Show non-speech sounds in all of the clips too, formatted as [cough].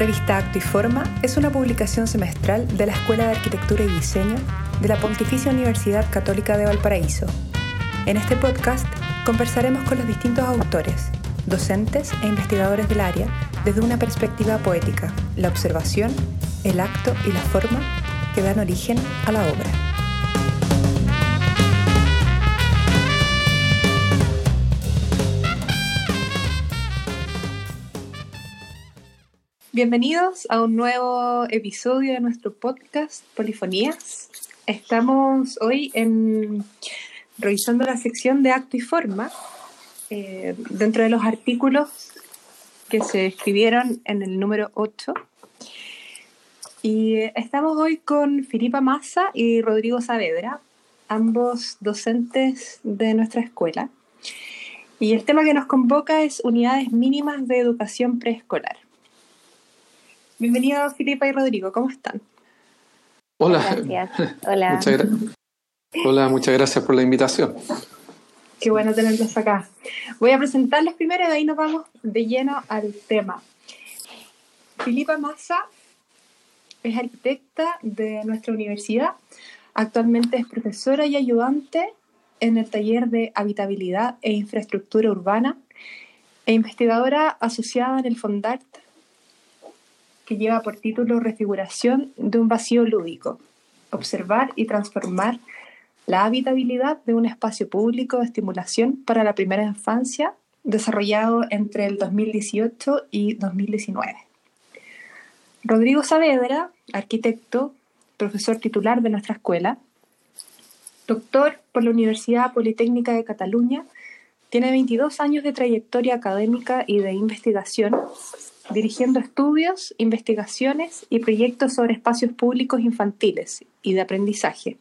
Revista Acto y Forma es una publicación semestral de la Escuela de Arquitectura y Diseño de la Pontificia Universidad Católica de Valparaíso. En este podcast conversaremos con los distintos autores, docentes e investigadores del área desde una perspectiva poética, la observación, el acto y la forma que dan origen a la obra. Bienvenidos a un nuevo episodio de nuestro podcast Polifonías. Estamos hoy en, revisando la sección de acto y forma eh, dentro de los artículos que se escribieron en el número 8. Y estamos hoy con Filipa Massa y Rodrigo Saavedra, ambos docentes de nuestra escuela. Y el tema que nos convoca es unidades mínimas de educación preescolar. Bienvenidos Filipa y Rodrigo, ¿cómo están? Hola. [laughs] Hola. Muchas Hola, muchas gracias por la invitación. Qué bueno tenerlos acá. Voy a presentarles primero y de ahí nos vamos de lleno al tema. Filipa Massa es arquitecta de nuestra universidad. Actualmente es profesora y ayudante en el taller de habitabilidad e infraestructura urbana e investigadora asociada en el Fondart que lleva por título Refiguración de un vacío lúdico, observar y transformar la habitabilidad de un espacio público de estimulación para la primera infancia, desarrollado entre el 2018 y 2019. Rodrigo Saavedra, arquitecto, profesor titular de nuestra escuela, doctor por la Universidad Politécnica de Cataluña, tiene 22 años de trayectoria académica y de investigación dirigiendo estudios, investigaciones y proyectos sobre espacios públicos infantiles y de aprendizaje.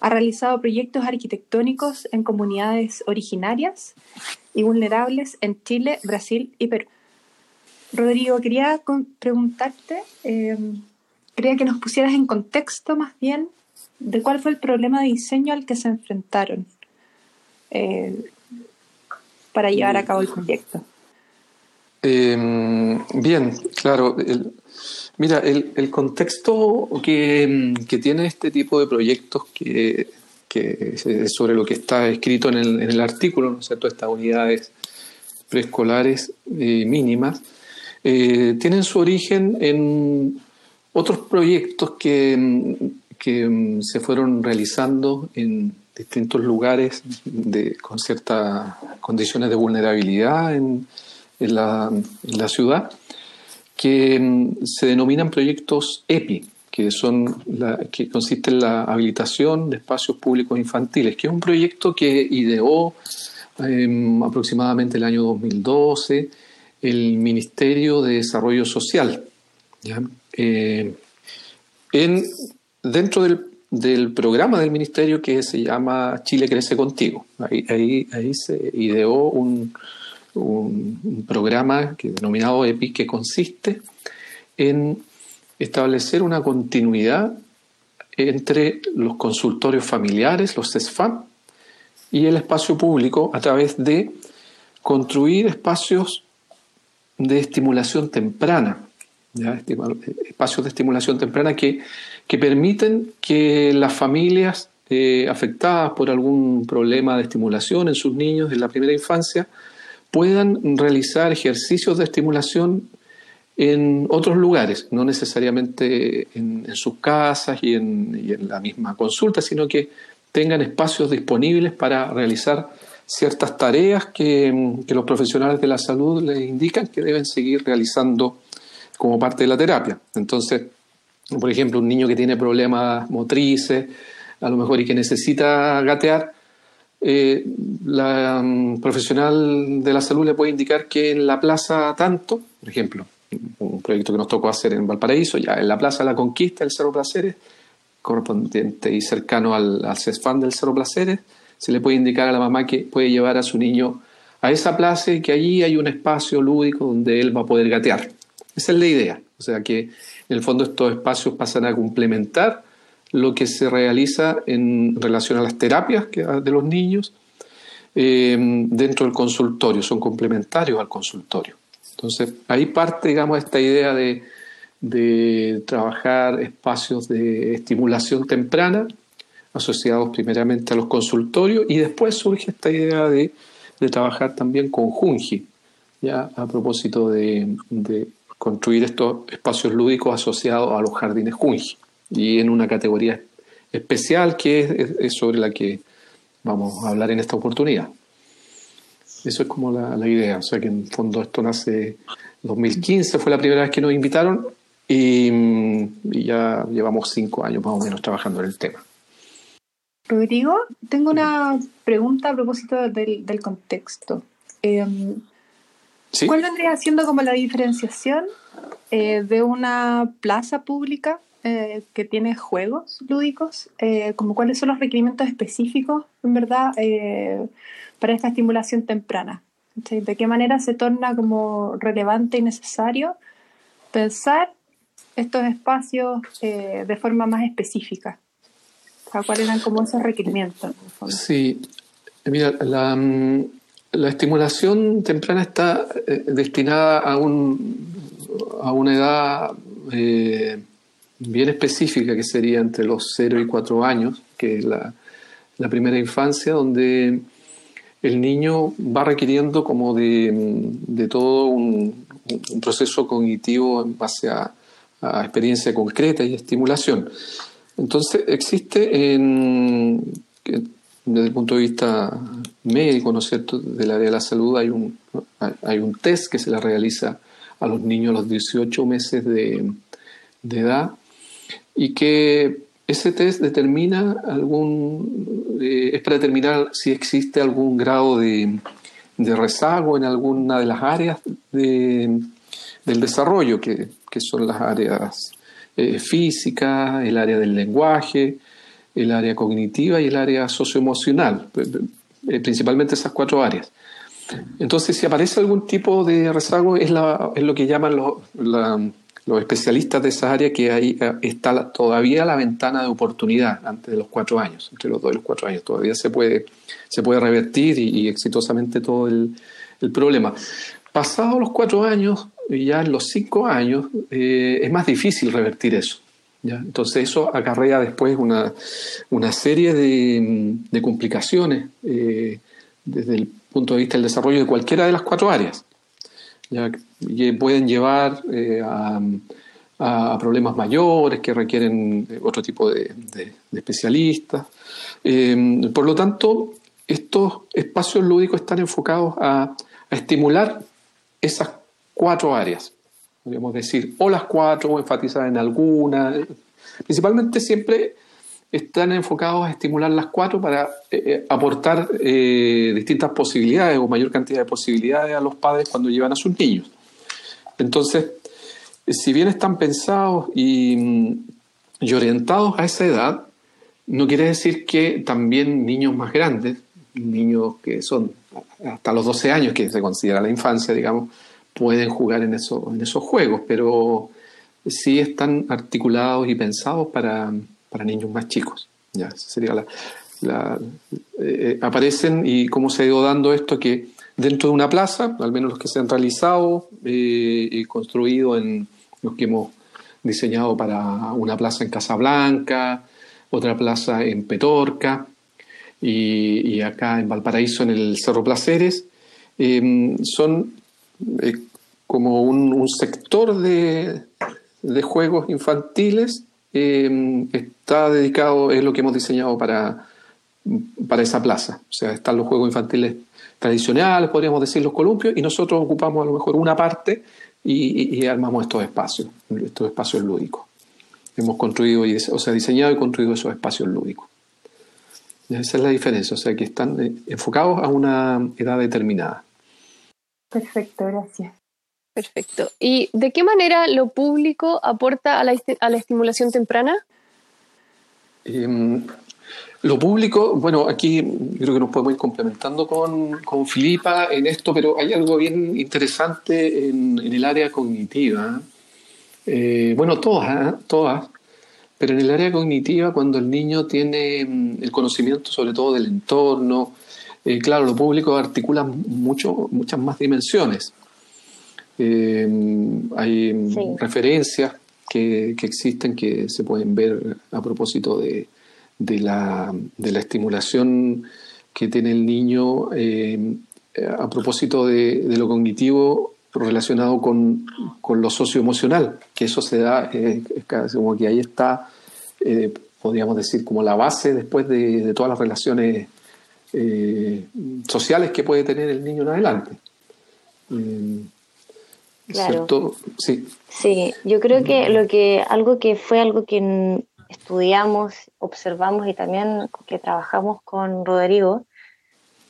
Ha realizado proyectos arquitectónicos en comunidades originarias y vulnerables en Chile, Brasil y Perú. Rodrigo, quería preguntarte, em, quería que nos pusieras en contexto más bien de cuál fue el problema de diseño al que se enfrentaron eh, para llevar a cabo el proyecto. Em, bien, claro. mira, el, contexto que, tiene este tipo de proyectos que, sobre lo que está escrito en el, artículo, ¿no es cierto? Estas unidades preescolares eh, mínimas, eh, tienen su origen en otros proyectos que, que se fueron realizando en distintos lugares de, con ciertas condiciones de vulnerabilidad en, en la, ciudad, que mm, se denominan proyectos EPI, que, son la, que consiste en la habilitación de espacios públicos infantiles, que es un proyecto que ideó em, aproximadamente el año 2012 el Ministerio de Desarrollo Social. Eh, en, dentro del, del, programa del Ministerio que se llama Chile Crece Contigo. Ahí, ahí, ahí se ideó un, un, programa que, denominado EPI que consiste en establecer una continuidad entre los consultorios familiares, los CESFAM, y el espacio público a través de construir espacios de estimulación temprana, espacios de estimulación temprana que, que permiten que las familias eh, afectadas por algún problema de estimulación en sus niños en la primera infancia puedan realizar ejercicios de estimulación en otros lugares, no necesariamente en, sus casas y en, la misma consulta, sino que tengan espacios disponibles para realizar ciertas tareas que, los profesionales de la salud les indican que deben seguir realizando como parte de la terapia. Entonces, por ejemplo, un niño que tiene problemas motrices, a lo mejor y que necesita gatear, eh, la mm, profesional de la salud le puede indicar que en la plaza tanto, por ejemplo, un proyecto que nos tocó hacer en Valparaíso, ya en la plaza La Conquista del Cerro Placeres, correspondiente y cercano al, al CESFAN del Cerro Placeres, se le puede indicar a la mamá que puede llevar a su niño a esa plaza y que allí hay un espacio lúdico donde él va a poder gatear. Esa es la idea. O sea que en el fondo estos espacios pasan a complementar lo que se realiza en relación a las terapias de los niños eh, dentro del consultorio, son complementarios al consultorio. Entonces, ahí parte, digamos, esta idea de, de trabajar espacios de estimulación temprana asociados primeramente a los consultorios y después surge esta idea de, trabajar también con Junji, ya a propósito de, construir estos espacios lúdicos asociados a los jardines Junji y en una categoría especial que es, sobre la que vamos a hablar en esta oportunidad. Eso es como la, idea, o sea que en fondo esto nace 2015, fue la primera vez que nos invitaron y, y ya llevamos cinco años más o menos trabajando en el tema. Rodrigo, tengo una pregunta a propósito del, contexto. Em, ¿Cuál vendría siendo como la diferenciación eh, de una plaza pública eh, que tiene juegos lúdicos? Eh, como ¿Cuáles son los requerimientos específicos, en verdad, para esta estimulación temprana? ¿De qué manera se torna como relevante y necesario pensar estos espacios de forma más específica? ¿Cuáles eran como esos requerimientos? Sí, mira, la, mm, la estimulación temprana está eh, destinada a, un, a una edad eh, bien específica, que sería entre los 0 y 4 años, que es la, primera infancia, donde el niño va requiriendo como de, mm, de todo un, proceso cognitivo en base a, experiencia concreta y estimulación. Entonces existe desde el punto de vista médico, ¿no es cierto?, del área de la salud hay un, hay un test que se le realiza a los niños a los 18 meses de, edad y que ese test determina algún, eh, es para determinar si existe algún grado de, rezago en alguna de las áreas del desarrollo, que, que son las áreas eh, física, el área del lenguaje, el área cognitiva y el área socioemocional, eh, principalmente esas cuatro áreas. Entonces, si aparece algún tipo de rezago, es, lo que llaman los, especialistas de esa área que ahí eh, está todavía la ventana de oportunidad antes de los cuatro años, entre los dos y los cuatro años. Todavía se puede, se puede revertir y, exitosamente todo el, el problema. Pasados los cuatro años, ya en los cinco años eh, es más difícil revertir eso. ¿ya? Entonces eso acarrea después una, una serie de, de complicaciones eh, desde el punto de vista del desarrollo de cualquiera de las cuatro áreas. ¿Ya? Que pueden llevar eh, a, problemas mayores que requieren otro tipo de, especialistas. por lo tanto, estos espacios lúdicos están enfocados a, a estimular esas cuatro áreas, podríamos decir, o las cuatro, o enfatizar en alguna. Principalmente siempre están enfocados a estimular las cuatro para eh, eh, aportar eh, distintas posibilidades o mayor cantidad de posibilidades a los padres cuando llevan a sus niños. Entonces, si bien están pensados y, mm, y orientados a esa edad, no quiere decir que también niños más grandes, niños que son hasta los 12 años, que se considera la infancia, digamos, pueden jugar en, eso, en esos juegos, pero sí están articulados y pensados para, niños más chicos. Ya, sería la, eh, aparecen y cómo se ha ido dando esto que dentro de una plaza, al menos los que se han realizado eh, y construido en los que hemos diseñado para una plaza en Casablanca, otra plaza en Petorca y, acá en Valparaíso en el Cerro Placeres, eh, son como un, sector de, juegos infantiles eh, está dedicado, es lo que hemos diseñado para, para esa plaza. O sea, están los juegos infantiles tradicionales, podríamos decir los columpios, y nosotros ocupamos a lo mejor una parte y, armamos estos espacios, estos espacios lúdicos. Hemos construido, o sea, diseñado y construido esos espacios lúdicos. Esa es la diferencia, o sea, que están eh, enfocados a una edad determinada. Perfecto, gracias. Perfecto. ¿Y de qué manera lo público aporta a la, estimulación temprana? Em, lo público, bueno, aquí creo que nos podemos ir complementando con, Filipa en esto, pero hay algo bien interesante en, el área cognitiva. Eh, bueno, todas, ¿eh? todas, pero en el área cognitiva, cuando el niño tiene em, el conocimiento sobre todo del entorno, eh, claro, lo público articula mucho, muchas más dimensiones. Eh, hay referencias que, existen que se pueden ver a propósito de, la, estimulación que tiene el niño eh, a propósito de, lo cognitivo relacionado con, lo socioemocional, que eso se da, eh, como que ahí está, eh, podríamos decir, como la base después de, todas las relaciones sociales que puede tener el niño en adelante. Claro. Sí. Sí, yo creo que lo que algo que fue algo que estudiamos, observamos y también que trabajamos con Rodrigo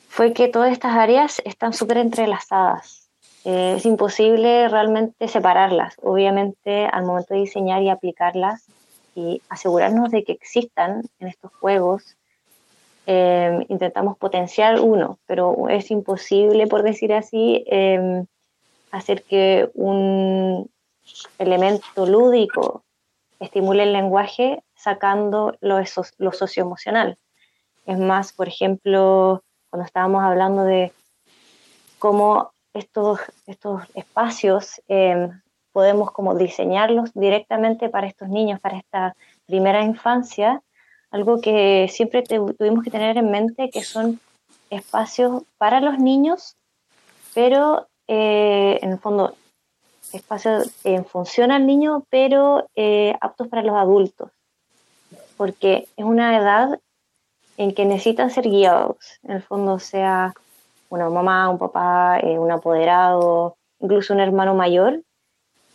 fue que todas estas áreas están súper entrelazadas. Eh, es imposible realmente separarlas. Obviamente, al momento de diseñar y aplicarlas y asegurarnos de que existan en estos juegos, eh, intentamos potenciar uno, pero es imposible, por decir así, eh, hacer que un elemento lúdico estimule el lenguaje sacando lo, lo socioemocional. Es más, por ejemplo, cuando estábamos hablando de cómo estos, estos espacios em, podemos como diseñarlos directamente para estos niños, para esta primera infancia, algo que siempre tuvimos que tener en mente que son espacios para los niños, pero eh, en el fondo, espacios en función al niño, pero eh, aptos para los adultos, porque es una edad en que necesitan ser guiados, en el fondo sea una mamá, un papá, eh, un apoderado, incluso un hermano mayor,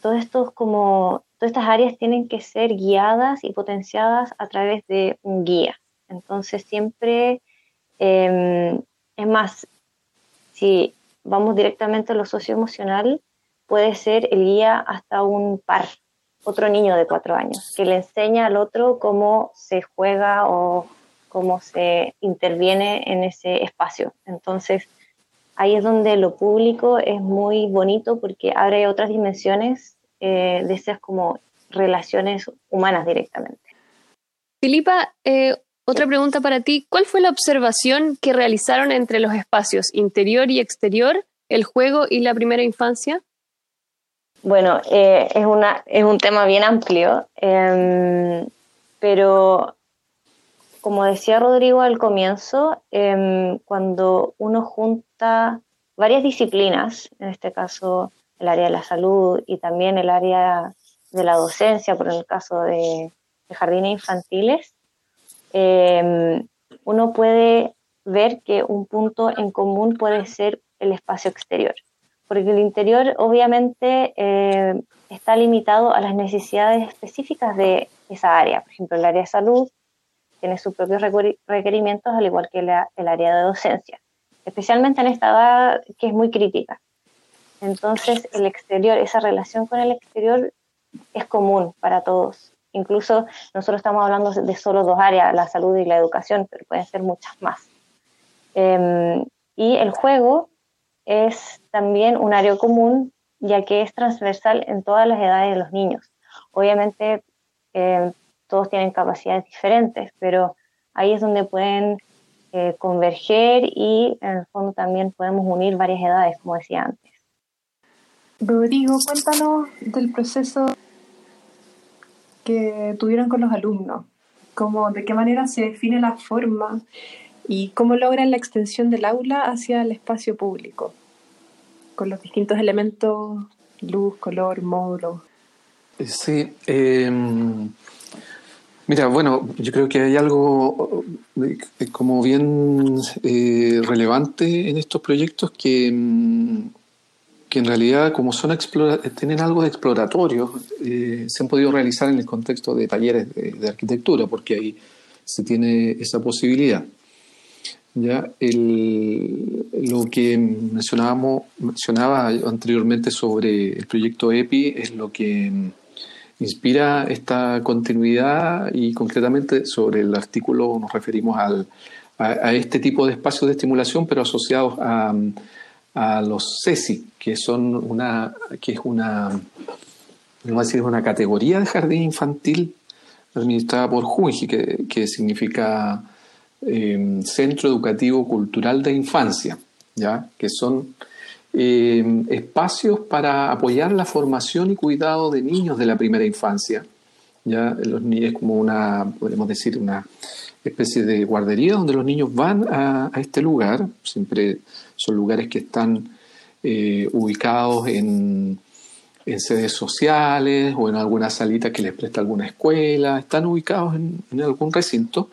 todo esto como, todas estas áreas tienen que ser guiadas y potenciadas a través de un guía. Entonces siempre, em, es más, si vamos directamente a lo socioemocional, puede ser el guía hasta un par, otro niño de cuatro años, que le enseña al otro cómo se juega o cómo se interviene en ese espacio. Entonces, ahí es donde lo público es muy bonito porque abre otras dimensiones eh, de esas como relaciones humanas directamente. Filipa, eh, otra pregunta para ti. ¿Cuál fue la observación que realizaron entre los espacios interior y exterior, el juego y la primera infancia? Bueno, eh, es, una, un tema bien amplio, em, pero como decía Rodrigo al comienzo, em, cuando uno junta varias disciplinas, en este caso el área de la salud y también el área de la docencia, por el caso de jardines infantiles, Em, uno puede ver que un punto en común puede ser el espacio exterior, porque el interior obviamente eh, está limitado a las necesidades específicas de esa área. Por ejemplo, el área de salud tiene sus propios requerimientos, al igual que el área de docencia, especialmente en esta edad que es muy crítica. Entonces, el exterior, esa relación con el exterior es común para todos. Incluso nosotros estamos hablando de solo dos áreas, la salud y la educación, pero pueden ser muchas más. Em, y el juego es también un área común, ya que es transversal en todas las edades de los niños. Obviamente, em, todos tienen capacidades diferentes, pero ahí es donde pueden eh, converger y en el fondo también podemos unir varias edades, como decía antes. Rodrigo, cuéntanos del proceso que tuvieron con los alumnos, como de qué manera se define la forma y cómo logran la extensión del aula hacia el espacio público, con los distintos elementos, luz, color, módulo. Sí, em, mira, bueno, yo creo que hay algo eh, como bien eh, relevante en estos proyectos que em, que en realidad, como son tienen algo de exploratorio, eh, se han podido realizar en el contexto de talleres de, arquitectura, porque ahí se tiene esa posibilidad. ¿Ya? lo que mencionábamos, mencionaba anteriormente sobre el proyecto EPI es lo que inspira esta continuidad y concretamente sobre el artículo nos referimos al, a, este tipo de espacios de estimulación, pero asociados a a los CESI, que son una, que es una, no decir, una categoría de jardín infantil administrada por JUNGI, que, que significa em, Centro Educativo Cultural de Infancia, ¿ya? que son eh, espacios para apoyar la formación y cuidado de niños de la primera infancia. Ya los niños como una, podemos decir, una especie de guardería donde los niños van a, este lugar. Siempre son lugares que están eh, ubicados en, sedes sociales o en alguna salita que les presta alguna escuela. Están ubicados en algún recinto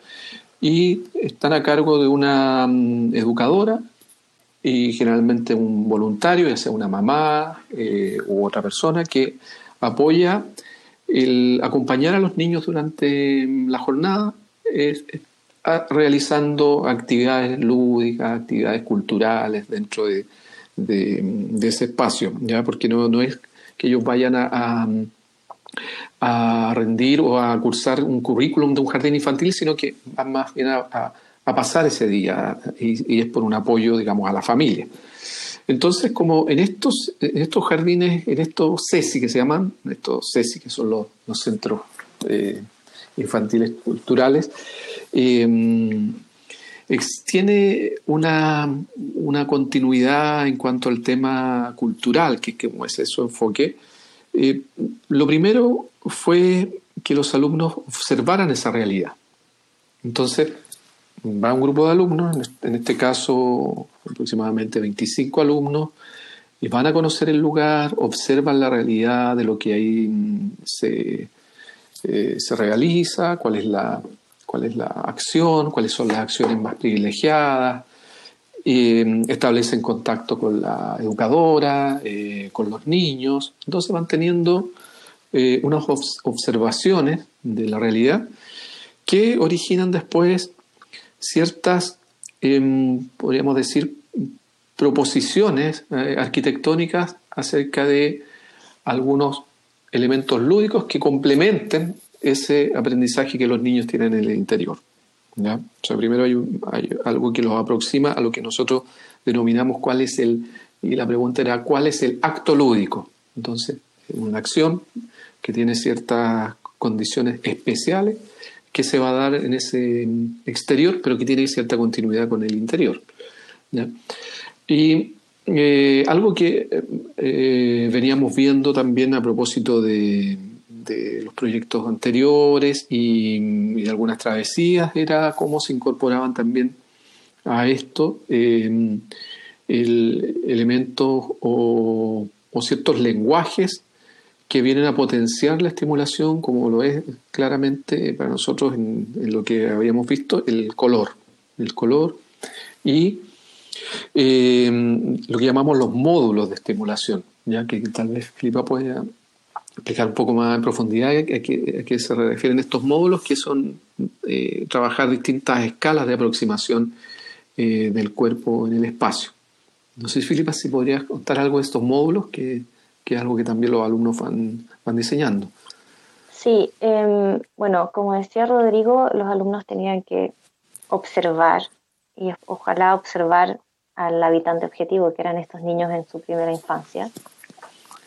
y están a cargo de una mm, educadora y generalmente un voluntario, ya sea una mamá eh, u otra persona que apoya el acompañar a los niños durante la jornada realizando actividades lúdicas, actividades culturales dentro de, ese espacio, ¿ya? porque no, no es que ellos vayan a a rendir o a cursar un currículum de un jardín infantil, sino que van más bien a, pasar ese día y, es por un apoyo, digamos, a la familia. Entonces, como en estos, en estos jardines, en estos CESI que se llaman, estos CESI que son los, centros eh, infantiles culturales, eh, tiene una, una, continuidad en cuanto al tema cultural, que, que es su enfoque, eh, lo primero fue que los alumnos observaran esa realidad. Entonces, va un grupo de alumnos, en este caso aproximadamente 25 alumnos, y van a conocer el lugar, observan la realidad de lo que ahí mm, se, eh, se realiza, cuál es, la, cuál es la acción, cuáles son las acciones más privilegiadas, eh, establecen contacto con la educadora, eh, con los niños, entonces van teniendo eh, unas observaciones de la realidad que originan después ciertas, em, podríamos decir, proposiciones arquitectónicas acerca de algunos elementos lúdicos que complementen ese aprendizaje que los niños tienen en el interior. ¿ya? O sea, primero hay, algo que los aproxima a lo que nosotros denominamos cuál es el, y la pregunta era, ¿cuál es el acto lúdico? Entonces, una acción que tiene ciertas condiciones especiales que se va a dar en ese exterior, pero que tiene cierta continuidad con el interior. Y eh, algo que eh, veníamos viendo también a propósito de, los proyectos anteriores y, de algunas travesías era cómo se incorporaban también a esto eh, el, elementos o, ciertos lenguajes que vienen a potenciar la estimulación, como lo es claramente para nosotros en, lo que habíamos visto, el color. El color y eh, lo que llamamos los módulos de estimulación, ya que tal vez Filipa pueda explicar un poco más en profundidad a qué, se refieren estos módulos, que son eh, trabajar distintas escalas de aproximación eh, del cuerpo en el espacio. No sé, Filipa, si podrías contar algo de estos módulos, que, es algo que también los alumnos van, van diseñando. Sí, em, bueno, como decía Rodrigo, los alumnos tenían que observar y ojalá observar al habitante objetivo, que eran estos niños en su primera infancia,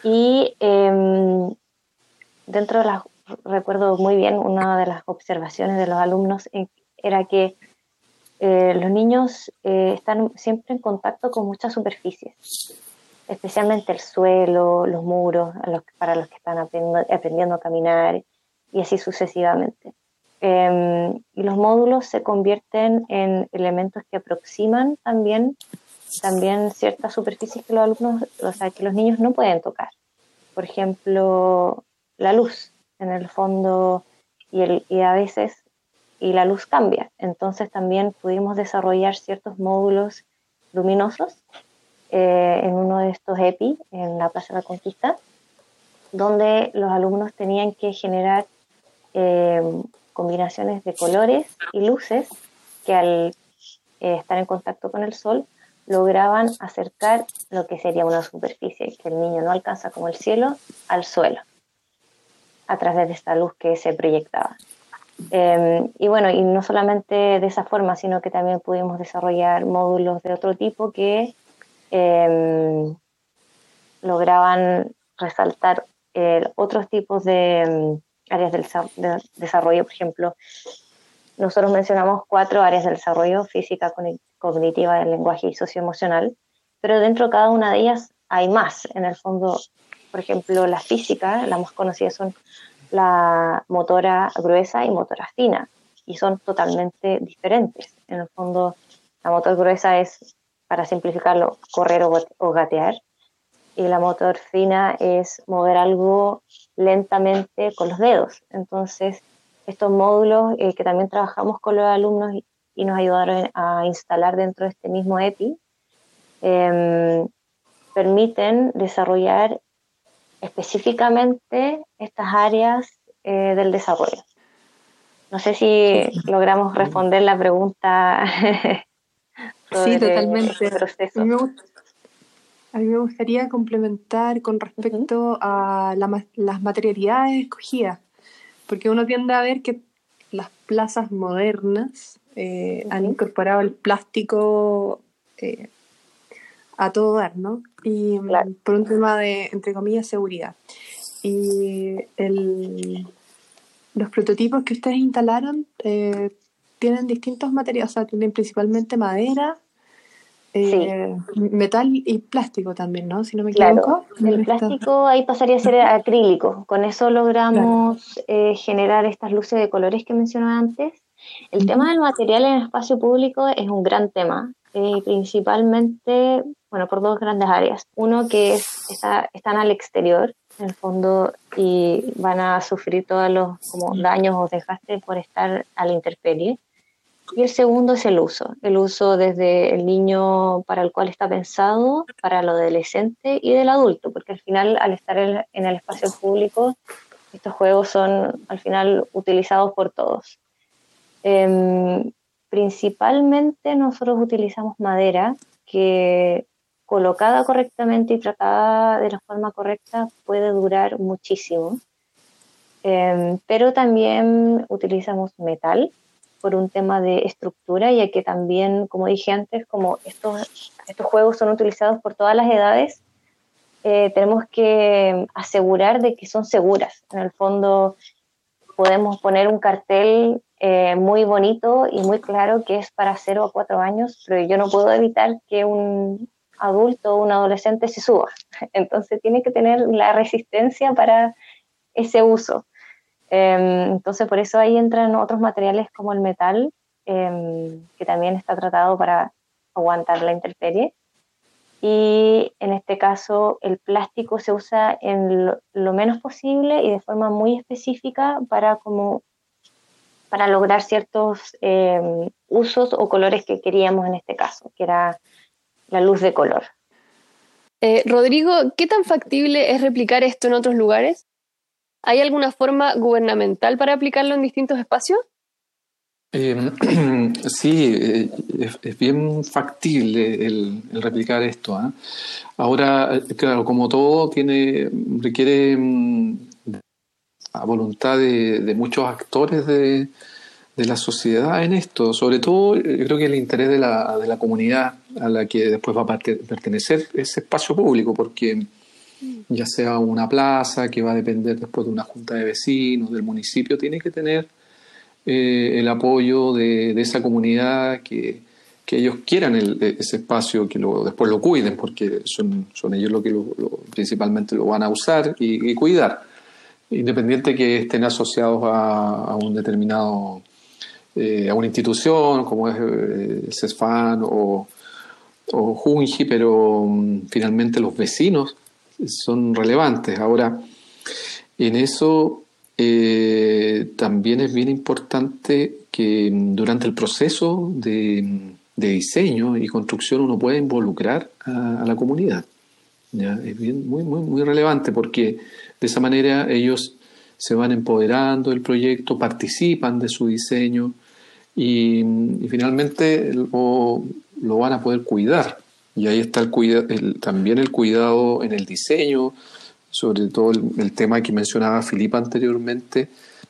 y em, dentro de las, recuerdo muy bien, una de las observaciones de los alumnos era que eh, los niños eh, están siempre en contacto con muchas superficies, especialmente el suelo, los muros, para los que están aprendiendo, a caminar y así sucesivamente. Em, y los módulos se convierten en elementos que aproximan también también ciertas superficies que los alumnos, o sea, que los niños no pueden tocar. Por ejemplo, la luz en el fondo y, el, y a veces y la luz cambia. Entonces también pudimos desarrollar ciertos módulos luminosos eh, en uno de estos EPI, en la Plaza de la Conquista, donde los alumnos tenían que generar eh, combinaciones de colores y luces que al eh, estar en contacto con el sol lograban acercar lo que sería una superficie que el niño no alcanza como el cielo al suelo a través de esta luz que se proyectaba. Em, y bueno, y no solamente de esa forma, sino que también pudimos desarrollar módulos de otro tipo que em, lograban resaltar eh, otros tipos de áreas del de desarrollo, por ejemplo, nosotros mencionamos cuatro áreas del desarrollo, física, cognitiva, del lenguaje y socioemocional, pero dentro de cada una de ellas hay más. En el fondo, por ejemplo, la física, las más conocidas son la motora gruesa y motora fina, y son totalmente diferentes. En el fondo, la motora gruesa es, para simplificarlo, correr o, gatear, y la motora fina es mover algo lentamente con los dedos. Entonces, estos módulos eh, que también trabajamos con los alumnos y, nos ayudaron a instalar dentro de este mismo EPI, em, permiten desarrollar específicamente estas áreas eh, del desarrollo. No sé si logramos responder la pregunta. [laughs] sí, totalmente. A mí, me gustaría complementar con respecto a las materialidades escogidas, porque uno tiende a ver que las plazas modernas eh, han incorporado el plástico eh, a todo dar, ¿no? Y por un tema de, entre comillas, seguridad. Y los prototipos que ustedes instalaron eh, tienen distintos materiales, o sea, tienen principalmente madera, eh, metal y plástico también, ¿no? Si no me equivoco. El plástico ahí pasaría a ser acrílico. Con eso logramos eh, generar estas luces de colores que mencionaba antes. El tema del material en el espacio público es un gran tema, principalmente bueno, por dos grandes áreas. Uno que es, está, están al exterior, en el fondo, y van a sufrir todos los como, daños o desgastes por estar a la intemperie. Y el segundo es el uso, el uso desde el niño para el cual está pensado, para el adolescente y del adulto, porque al final al estar en el espacio público, estos juegos son al final utilizados por todos. Em, principalmente nosotros utilizamos madera, que colocada correctamente y tratada de la forma correcta puede durar muchísimo. Em, pero también utilizamos metal por un tema de estructura, ya que también, como dije antes, como estos, estos juegos son utilizados por todas las edades, eh, tenemos que asegurar de que son seguras. En el fondo podemos poner un cartel eh, muy bonito y muy claro que es para 0 a 4 años, pero yo no puedo evitar que un, adulto o un adolescente se suba. [laughs] Entonces tiene que tener la resistencia para ese uso. Em, entonces por eso ahí entran otros materiales como el metal, em, que también está tratado para aguantar la intemperie. Y en este caso el plástico se usa en lo, menos posible y de forma muy específica para como para lograr ciertos em, usos o colores que queríamos en este caso, que era la luz de color. Eh, Rodrigo, ¿qué tan factible es replicar esto en otros lugares? ¿Hay alguna forma gubernamental para aplicarlo en distintos espacios? Em, [clears throat] sí, eh, es, bien factible el, replicar esto. ¿ah? Ahora, claro, como todo, tiene requiere mm, a voluntad de muchos actores de, de la sociedad en esto, sobre todo yo creo que el interés de la, de la comunidad a la que después va a pertenecer ese espacio público, porque ya sea una plaza que va a depender después de una junta de vecinos, del municipio, tiene que tener eh, el apoyo de, esa comunidad que, que ellos quieran ese espacio, que lo, después lo cuiden, porque son, son ellos los que principalmente lo van a usar y, cuidar, independiente que estén asociados a, a un determinado eh, a una institución como es eh, CESFAN o, o Junji, pero mm, finalmente los vecinos son relevantes. Ahora, en eso eh, también es bien importante que mm, durante el proceso de, mm, de diseño y construcción uno pueda involucrar a, la comunidad. Es bien, muy, muy, relevante porque de esa manera ellos se van empoderando del proyecto, participan de su diseño, y, finalmente lo, lo, van a poder cuidar. Y ahí está el, también el cuidado en el diseño, sobre todo el, tema que mencionaba Filipa anteriormente,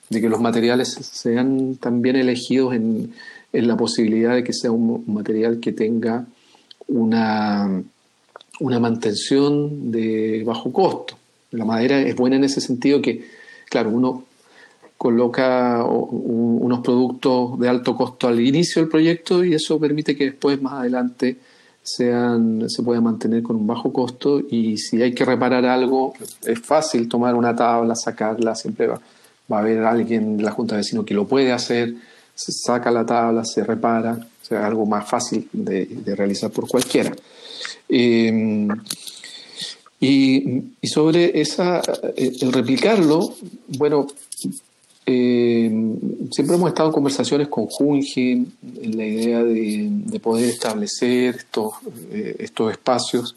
de que los materiales sean también elegidos en, en la posibilidad de que sea un, material que tenga una, una mantención de bajo costo. La madera es buena en ese sentido que, claro, uno coloca unos productos de alto costo al inicio del proyecto y eso permite que después, más adelante, sean, se puedan mantener con un bajo costo y si hay que reparar algo, es fácil tomar una tabla, sacarla, siempre va, va a haber alguien de la Junta de Vecinos que lo puede hacer, se saca la tabla, se repara, o sea, algo más fácil de, realizar por cualquiera. Eh, y, y, sobre esa, el replicarlo, bueno, eh, siempre hemos estado en conversaciones con Junge en la idea de, poder establecer estos, eh, espacios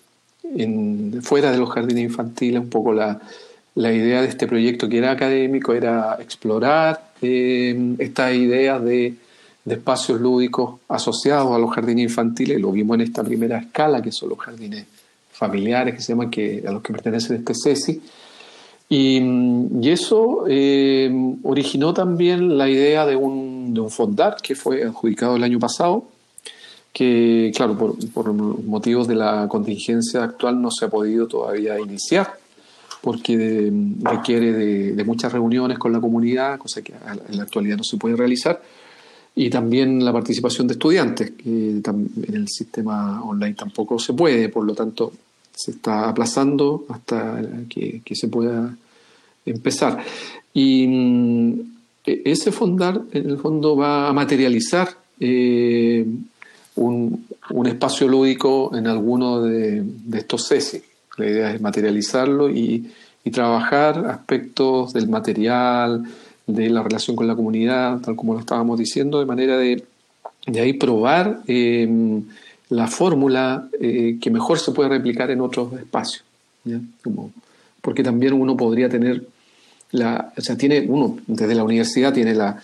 fuera de los jardines infantiles, un poco la, idea de este proyecto que era académico era explorar eh, estas ideas de, de, espacios lúdicos asociados a los jardines infantiles, lo vimos en esta primera escala, que son los jardines familiares que se llaman, que, a los que pertenece este CESI, y, eso eh, originó también la idea de un, de un fondar que fue adjudicado el año pasado, que claro, por, por, motivos de la contingencia actual no se ha podido todavía iniciar, porque requiere de, de, muchas reuniones con la comunidad, cosa que en la actualidad no se puede realizar, y también la participación de estudiantes, que en el sistema online tampoco se puede, por lo tanto se está aplazando hasta que, se pueda empezar. Y mm, e, ese fondar, en el fondo, va a materializar eh, un, espacio lúdico en alguno de, estos CESI. La idea es materializarlo y, trabajar aspectos del material, de la relación con la comunidad, tal como lo estábamos diciendo, de manera de, de ahí probar. Eh, la fórmula eh, que mejor se puede replicar en otros espacios. Porque también uno podría tener o sea, tiene uno desde la universidad tiene la,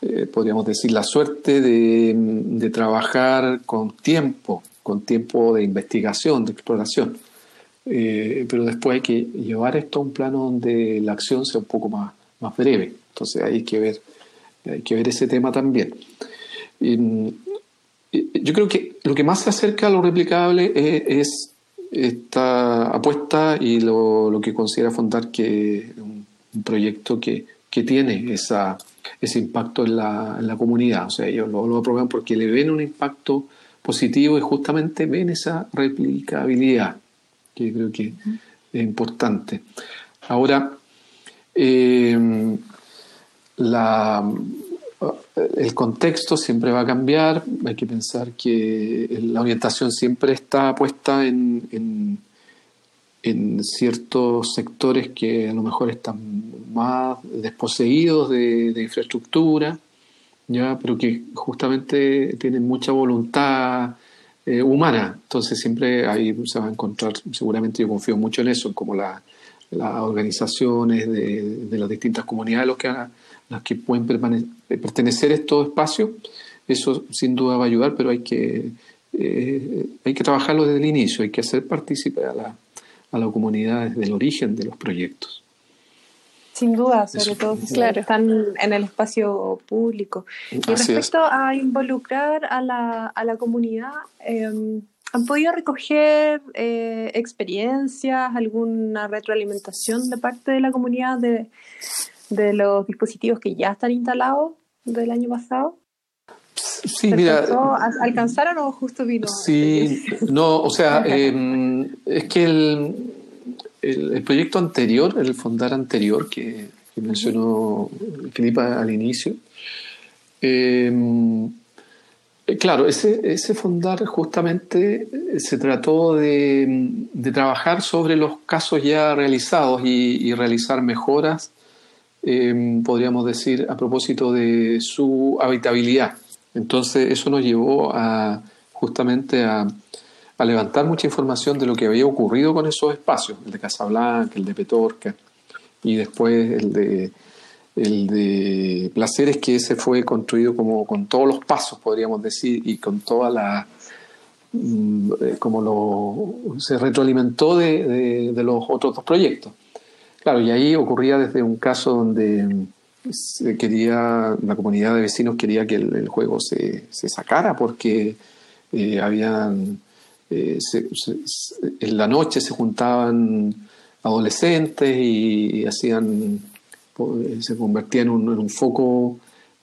eh, podríamos decir, la suerte de, trabajar con tiempo, con tiempo de investigación, de exploración. Eh, pero después hay que llevar esto a un plano donde la acción sea un poco más, breve. Entonces hay que ver, hay que ver ese tema también. Y, yo creo que lo que más se acerca a lo replicable es, esta apuesta y lo, que considera Fondar que un, un proyecto que, tiene esa, ese impacto en la, comunidad. O sea, ellos lo, lo aprueban porque le ven un impacto positivo y justamente ven esa replicabilidad, que creo que es importante. Ahora, eh, la, el contexto siempre va a cambiar, hay que pensar que la orientación siempre está puesta en, en, ciertos sectores que a lo mejor están más desposeídos de, infraestructura, ¿ya? pero que justamente tienen mucha voluntad eh, humana, entonces siempre ahí se va a encontrar, seguramente yo confío mucho en eso, como las organizaciones de, las distintas comunidades, los que las que pueden eh, pertenecer a estos espacios, eso sin duda va a ayudar, pero hay que, eh, hay que trabajarlo desde el inicio, hay que hacer partícipe a la, a la comunidad desde el origen de los proyectos. Sin duda, sobre todo si claro. están en el espacio público. Y respecto a involucrar a la, a la comunidad, em, ¿han podido recoger eh, experiencias, alguna retroalimentación de parte de la comunidad de, de los dispositivos que ya están instalados del año pasado? Sí, mira. ¿Alcanzaron o justo vino? Sí, no, o sea, [laughs] em, es que el, el, proyecto anterior, el fondar anterior que, mencionó Filipa al inicio, em, eh, claro, ese, ese fondar justamente se trató de, de, trabajar sobre los casos ya realizados y, y realizar mejoras Em, podríamos decir, a propósito de su habitabilidad. Entonces eso nos llevó a justamente a, levantar mucha información de lo que había ocurrido con esos espacios, el de Casablanca, el de Petorca y después el de, el de Placeres, que ese fue construido como con todos los pasos, podríamos decir, y con toda la mm, eh, como lo se retroalimentó de los otros dos proyectos. Claro, y ahí ocurría desde un caso donde se quería, la comunidad de vecinos quería que el, juego se, sacara porque eh, habían, eh, en la noche se juntaban adolescentes y, hacían, se convertía en un, foco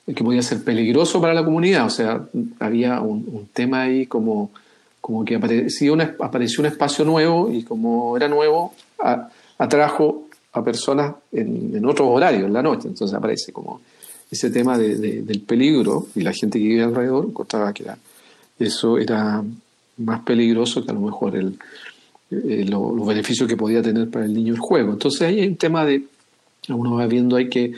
que podía ser peligroso para la comunidad. O sea, había un, tema ahí como, como que apareció, apareció un espacio nuevo y como era nuevo, atrajo a personas en, otros horarios, en la noche. Entonces aparece como ese tema del peligro y la gente que vive alrededor encontraba que eso era más peligroso que a lo mejor eh, los beneficios que podía tener para el niño el juego. Entonces ahí hay un tema de, uno va viendo ahí que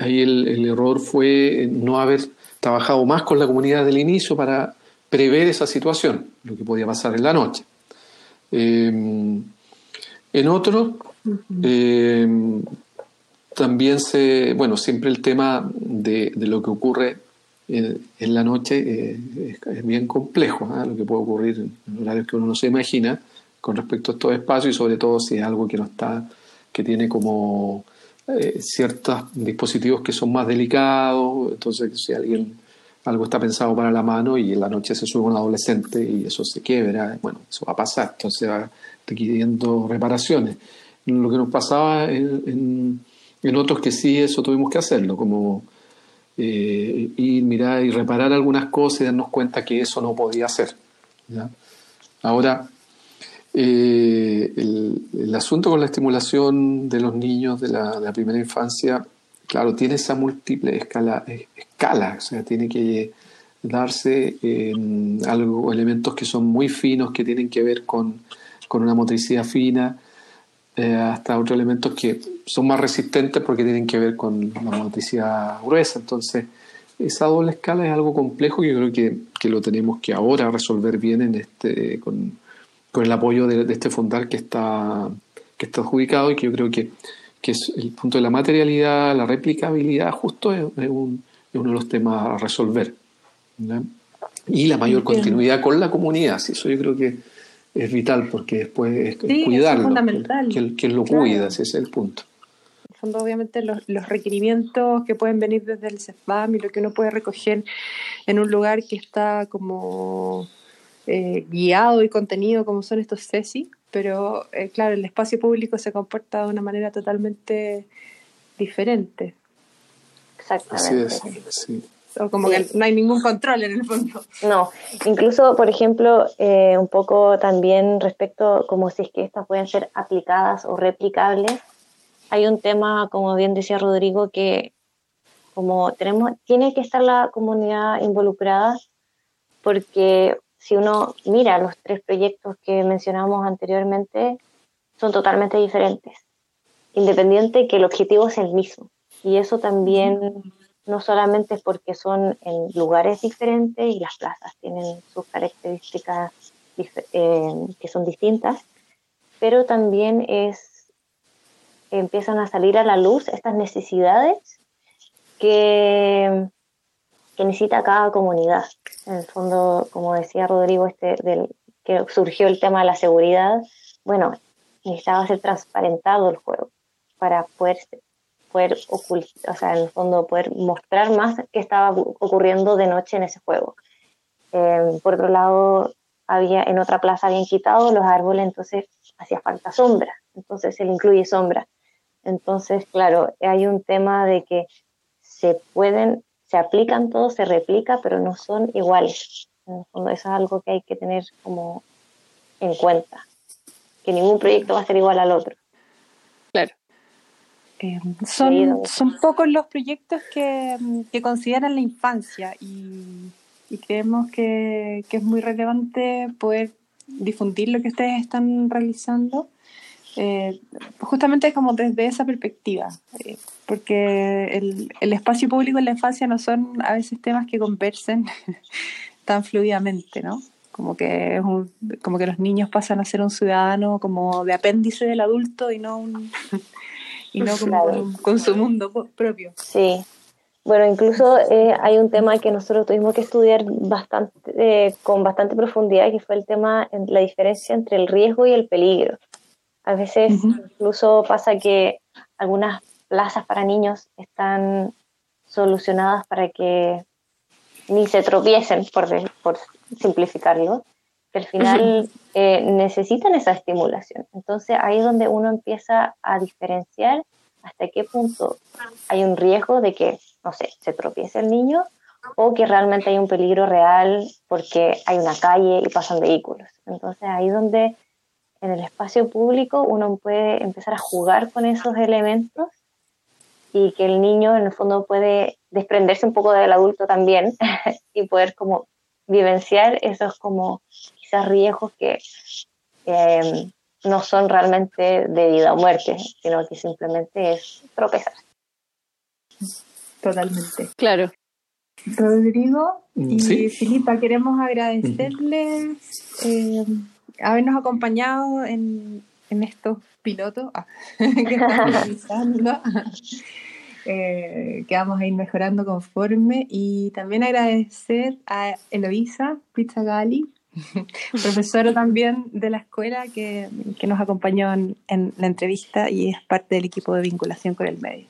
ahí el, error fue no haber trabajado más con la comunidad del inicio para prever esa situación, lo que podía pasar en la noche. Eh, en otro, eh, también se, bueno, siempre el tema de, lo que ocurre en, la noche es, bien complejo, ¿ah? lo que puede ocurrir en horarios que uno no se imagina con respecto a estos espacios y sobre todo si es algo que no está, que tiene como eh, ciertos dispositivos que son más delicados, entonces si alguien algo está pensado para la mano y en la noche se sube un adolescente y eso se quiebra, bueno, eso va a pasar, entonces va requiriendo reparaciones. Lo que nos pasaba en, en, otros que sí, eso tuvimos que hacerlo, como eh, ir, mirar y reparar algunas cosas y darnos cuenta que eso no podía hacer. Ahora, eh, el, asunto con la estimulación de los niños de la, primera infancia, claro, tiene esa múltiple escala, escala, o sea, tiene que darse algo, elementos que son muy finos, que tienen que ver con, una motricidad fina, eh, hasta otros elementos que son más resistentes porque tienen que ver con la motricidad gruesa. Entonces, esa doble escala es algo complejo que yo creo que, que lo tenemos que ahora resolver bien en este, con, con el apoyo de, este fondar que está, que está adjudicado y que yo creo que, que es el punto de la materialidad, la replicabilidad, justo es, uno de los temas a resolver. Y la mayor continuidad con la comunidad, sí, eso yo creo que es vital porque después es cuidarlo. Es fundamental. Que, lo cuida, ese es el punto. Son obviamente los, los, requerimientos que pueden venir desde el CEFAM y lo que uno puede recoger en un lugar que está como eh, guiado y contenido como son estos CESI, pero eh, claro, el espacio público se comporta de una manera totalmente diferente. Exactamente. Como que no hay ningún control en el fondo. No, incluso, por ejemplo, eh, un poco también respecto como si es que estas pueden ser aplicadas o replicables, hay un tema, como bien decía Rodrigo, que como tenemos, tiene que estar la comunidad involucrada porque si uno mira los tres proyectos que mencionamos anteriormente, son totalmente diferentes, independiente que el objetivo es el mismo. Y eso también no solamente porque son en lugares diferentes y las plazas tienen sus características eh, que son distintas, pero también es empiezan a salir a la luz estas necesidades que que necesita cada comunidad. En el fondo, como decía Rodrigo, este, del, que surgió el tema de la seguridad, bueno, necesitaba ser transparentado el juego para poder, poder ocultar, o sea, en el fondo poder mostrar más qué estaba ocurriendo de noche en ese juego. Em, por otro lado, había en otra plaza habían quitado los árboles, entonces hacía falta sombra, entonces se le incluye sombra. Entonces, claro, hay un tema de que se pueden se aplican todos, se replica, pero no son iguales. En fondo, eso es algo que hay que tener como en cuenta, que ningún proyecto va a ser igual al otro. Claro. Eh, son, son pocos los proyectos que, que consideran la infancia y, y creemos que, que, es muy relevante poder difundir lo que ustedes están realizando eh, justamente como desde esa perspectiva, eh, porque el, el, espacio público en la infancia no son a veces temas que conversen [laughs] tan fluidamente, ¿no? Como que, es un, como que los niños pasan a ser un ciudadano como de apéndice del adulto y no, un, y no como con, su mundo propio. Sí, bueno, incluso eh, hay un tema que nosotros tuvimos que estudiar bastante, con bastante profundidad, que fue el tema, la diferencia entre el riesgo y el peligro. A veces incluso pasa que algunas plazas para niños están solucionadas para que ni se tropiecen, por, por simplificarlo, que al final eh, necesitan esa estimulación. Entonces ahí es donde uno empieza a diferenciar hasta qué punto hay un riesgo de que, no sé, se tropiece el niño o que realmente hay un peligro real porque hay una calle y pasan vehículos. Entonces ahí donde en el espacio público uno puede empezar a jugar con esos elementos y que el niño en el fondo puede desprenderse un poco del adulto también [laughs] y poder como vivenciar esos como quizás riesgos que em, no son realmente de vida o muerte, sino que simplemente es tropezar. Totalmente. Claro. Rodrigo y Filipa, queremos agradecerles eh, habernos acompañado en, estos pilotos ah, [laughs] que estamos [laughs] realizando. Eh, que vamos a ir mejorando conforme y también agradecer a Eloisa Pizzagali, [laughs] profesora también de la escuela que, nos acompañó en, la entrevista y es parte del equipo de vinculación con el medio.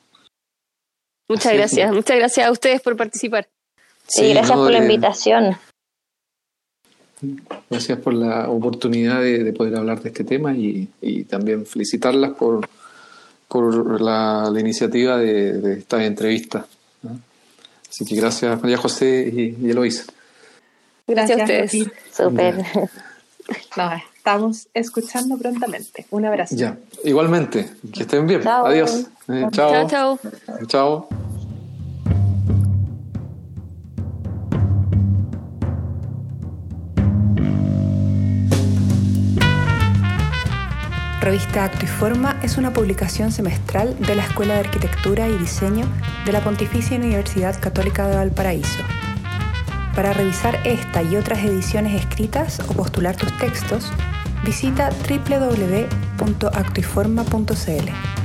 Muchas gracias, muchas gracias a ustedes por participar. Sí, gracias por la invitación. Gracias por la oportunidad de, poder hablar de este tema y, también felicitarlas por, por la, iniciativa de, esta entrevista. Así que gracias María José y, Eloisa. Gracias, a ustedes. Súper. estamos escuchando prontamente. Un abrazo. Ya, igualmente. Que estén bien. Adiós. Eh, chao. Chao. Chao. Revista Acto y Forma es una publicación semestral de la Escuela de Arquitectura y Diseño de la Pontificia Universidad Católica de Valparaíso. Para revisar esta y otras ediciones escritas o postular tus textos, visita www.actoyforma.cl.